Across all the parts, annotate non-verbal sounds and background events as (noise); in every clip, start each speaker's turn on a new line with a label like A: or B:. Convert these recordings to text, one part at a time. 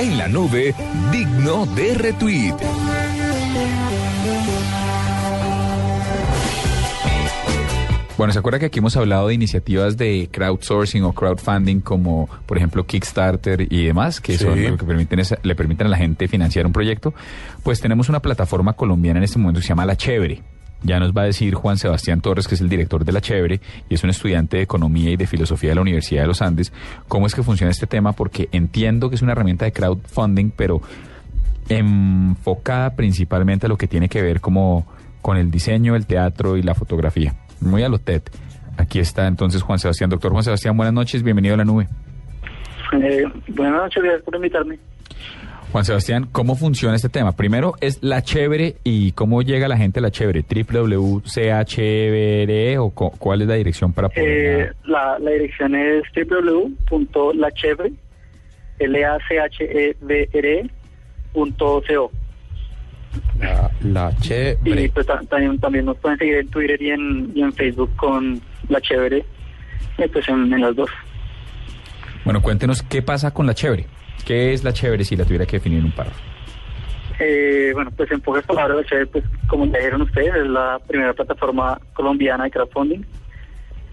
A: En la nube, digno de retweet.
B: Bueno, ¿se acuerda que aquí hemos hablado de iniciativas de crowdsourcing o crowdfunding como, por ejemplo, Kickstarter y demás, que son lo que permiten le permiten a la gente financiar un proyecto? Pues tenemos una plataforma colombiana en este momento que se llama La Chévere. Ya nos va a decir Juan Sebastián Torres, que es el director de La Chévere y es un estudiante de Economía y de Filosofía de la Universidad de los Andes, cómo es que funciona este tema, porque entiendo que es una herramienta de crowdfunding, pero enfocada principalmente a lo que tiene que ver como con el diseño, el teatro y la fotografía muy a lo TED. Aquí está entonces Juan Sebastián. Doctor Juan Sebastián, buenas noches, bienvenido a la nube.
C: Eh, buenas noches, gracias por invitarme.
B: Juan Sebastián, ¿cómo funciona este tema? Primero es la chévere y cómo llega la gente a la chévere, www.chevere o cuál es la dirección para
C: poder... Eh, la, la, dirección es www.lachevere, l a c h e b r e
B: la, la Chévere.
C: Y pues, también, también nos pueden seguir en Twitter y en, y en Facebook con La Chévere, pues en, las dos.
B: Bueno, cuéntenos qué pasa con La Chévere. ¿Qué es La Chévere si la tuviera que definir en un párrafo?
C: Eh, bueno, pues en pocas palabras, La Chévere, pues como dijeron ustedes, es la primera plataforma colombiana de crowdfunding.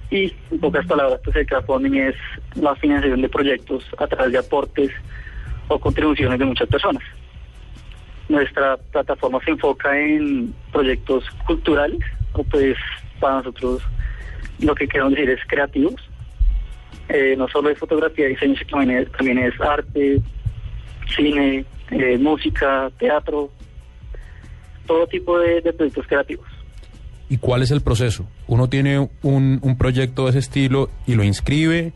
C: Y en pocas palabras, pues el crowdfunding es la financiación de proyectos a través de aportes o contribuciones de muchas personas. Nuestra plataforma se enfoca en proyectos culturales, o pues para nosotros lo que queremos decir es creativos. Eh, no solo es fotografía, diseño, sino también es, arte, cine, eh, música, teatro, todo tipo de, proyectos creativos.
D: ¿Y cuál es el proceso? Uno tiene un, un proyecto de ese estilo y lo inscribe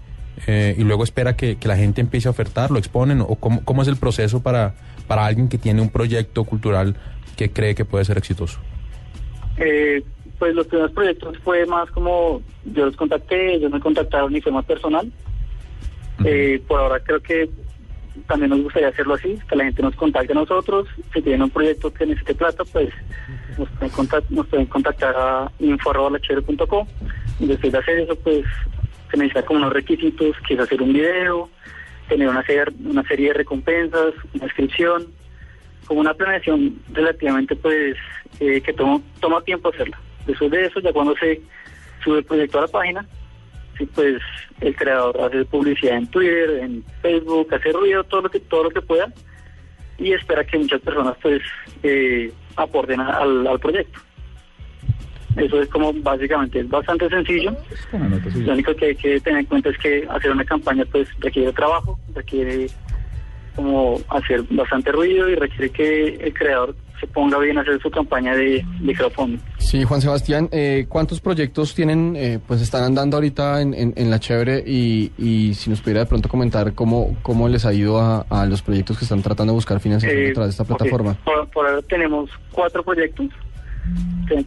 D: eh, y luego espera que, la gente empiece a ofertar, lo exponen, o cómo, cómo es el proceso para para alguien que tiene un proyecto cultural que cree que puede ser exitoso?
C: Eh, pues los primeros proyectos fue más como yo los contacté, ellos me contactaron y fue más personal. Eh, por ahora creo que también nos gustaría hacerlo así, que la gente nos contacte a nosotros. Si tienen un proyecto que necesite plata, pues nos pueden, contactar, nos pueden contactar a. Y después de hacer eso, pues se necesita como unos requisitos, que es hacer un video, tener una serie, una serie de recompensas, una inscripción, como una planeación relativamente pues eh, que toma, toma tiempo hacerla. Después de eso, ya cuando se sube el proyecto a la página, sí, pues el creador hace publicidad en Twitter, en Facebook, hace ruido, todo lo que, todo lo que pueda, y espera que muchas personas pues eh, aporten al, al proyecto. Eso es como básicamente, es bastante sencillo. Lo único que hay que tener en cuenta es que hacer una campaña pues requiere trabajo, requiere como hacer bastante ruido y requiere que el creador se ponga bien a hacer su campaña de, crowdfunding.
E: Sí, Juan Sebastián, eh, ¿cuántos proyectos tienen, eh, pues están andando ahorita en, en, La Chévere y, y, si nos pudiera de pronto comentar cómo, cómo les ha ido a, a los proyectos que están tratando de buscar financiación a través de esta plataforma?
C: por ahora tenemos cuatro proyectos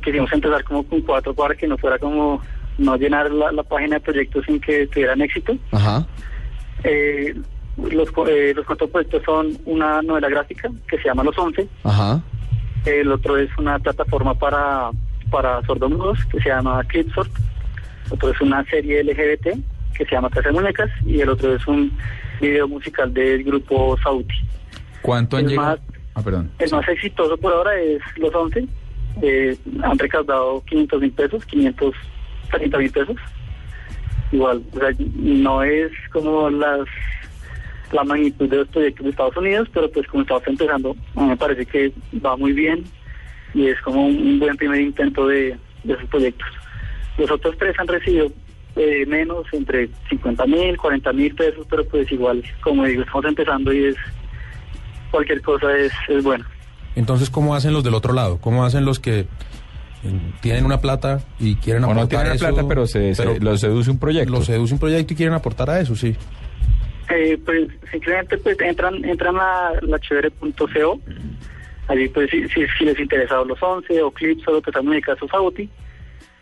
C: quisimos empezar como con cuatro para que no fuera como no llenar la, página de proyectos sin que tuvieran éxito.
E: Ajá.
C: Eh, los, eh, los cuatro proyectos son una novela gráfica que se llama Los Once.
E: Ajá.
C: El otro es una plataforma para, para sordomudos que se llama Clipsort. Otro es una serie LGBT que se llama Casa de Muñecas. Y el otro es un video musical del grupo Sauti.
B: ¿Cuánto han llegado?
C: ah, perdón. El más exitoso por ahora es Los Once eh, han recaudado 500 mil pesos, 530 mil pesos. Igual, o sea, no es como las la magnitud de los proyectos de Estados Unidos, pero pues como estamos empezando, me parece que va muy bien y es como un, buen primer intento de, de esos proyectos. Los otros tres han recibido eh, menos, entre 50 mil, 40 mil pesos, pero pues igual, como digo, estamos empezando y es cualquier cosa es, es bueno.
D: Entonces, ¿cómo hacen los del otro lado? ¿Cómo hacen los que eh, tienen una plata y quieren aportar
B: no tienen plata, pero, se, los seduce un proyecto.
D: Los seduce un proyecto y quieren aportar a eso, sí.
C: Eh, pues simplemente pues entran entran a la chévere.co allí pues si, les interesa los 11 o clips o lo que están en el caso Sauti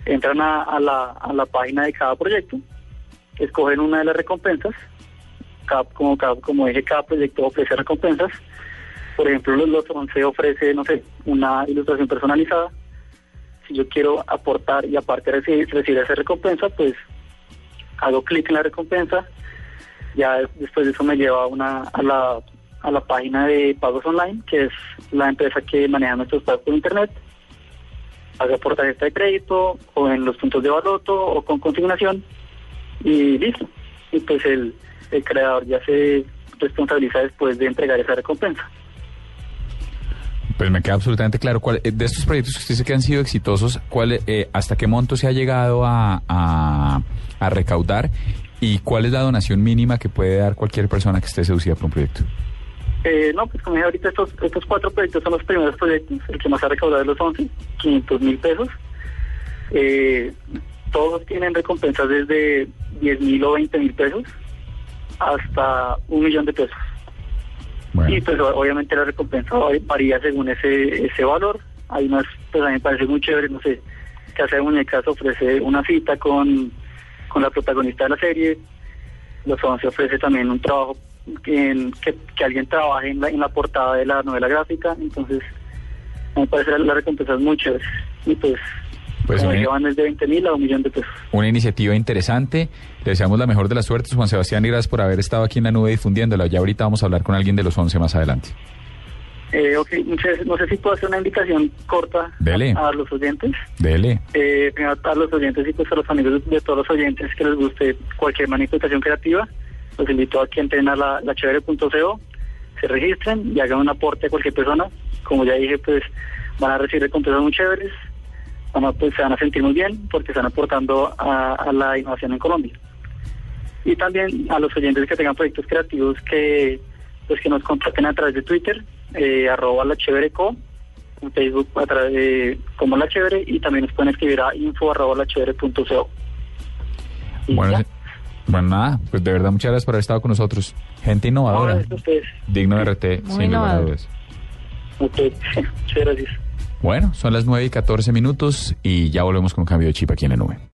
C: entran a, la, a la página de cada proyecto escogen una de las recompensas como, como dije cada proyecto ofrece recompensas por ejemplo, los, los 11 ofrece, no sé, una ilustración personalizada. Si yo quiero aportar y aparte recibir, recibir esa recompensa, pues hago clic en la recompensa. Ya después de eso me lleva a, una, a, la, a la página de pagos online, que es la empresa que maneja nuestros pagos por internet, haga por tarjeta de crédito o en los puntos de baloto o con consignación y listo. Y pues el, el creador ya se responsabiliza después de entregar esa recompensa.
B: Pues me queda absolutamente claro. ¿cuál, eh, de estos proyectos que usted dice que han sido exitosos, ¿cuál, eh, ¿hasta qué monto se ha llegado a, a, a, recaudar y cuál es la donación mínima que puede dar cualquier persona que esté seducida por un proyecto?
C: Eh, no, pues como dije ahorita, estos, estos cuatro proyectos son los primeros proyectos. El que más ha recaudado es los 11, 500 mil pesos. Eh, todos tienen recompensas desde 10 mil o 20 mil pesos hasta un millón de pesos. Bueno. Y pues obviamente la recompensa varía según ese ese valor. Hay unas, pues a mí me parece muy chévere, no sé, Casa de Muñecas ofrece una cita con, con la protagonista de la serie. Los 11 ofrece también un trabajo que, que, que alguien trabaje en la, en la portada de la novela gráfica. Entonces, me parece la, la recompensa es muy chévere. Y pues
B: pues
C: como llevan desde 20 mil a un millón de pesos.
B: Una iniciativa interesante. Le deseamos la mejor de las suertes, Juan Sebastián, y gracias por haber estado aquí en la nube difundiéndola. Ya ahorita vamos a hablar con alguien de los 11 más adelante.
C: Eh, ok, no sé si puedo hacer una invitación corta
B: Dele.
C: A, a, los oyentes.
B: Dele.
C: Eh, a los oyentes y pues a los amigos de todos los oyentes que les guste cualquier manifestación creativa. Los invito a que entren a la, la chévere.co, se registren y hagan un aporte a cualquier persona. Como ya dije, pues van a recibir recompensas muy chéveres van a, pues, se van a sentir muy bien porque están aportando a, a, la innovación en Colombia. Y también a los oyentes que tengan proyectos creativos que pues que nos contacten a través de Twitter, eh, arroba la chévere co, en Facebook a través de como la chévere y también nos pueden escribir a info arroba la chévere punto co.
B: Bueno, bueno, nada, pues de verdad muchas gracias por haber estado con nosotros. Gente innovadora.
C: No,
B: digno de RT,
F: Muy sin lugar a dudas.
C: Okay. (laughs) Muchas gracias.
B: Bueno, son las 9 y 14 minutos y ya volvemos con cambio de chip aquí en la nube.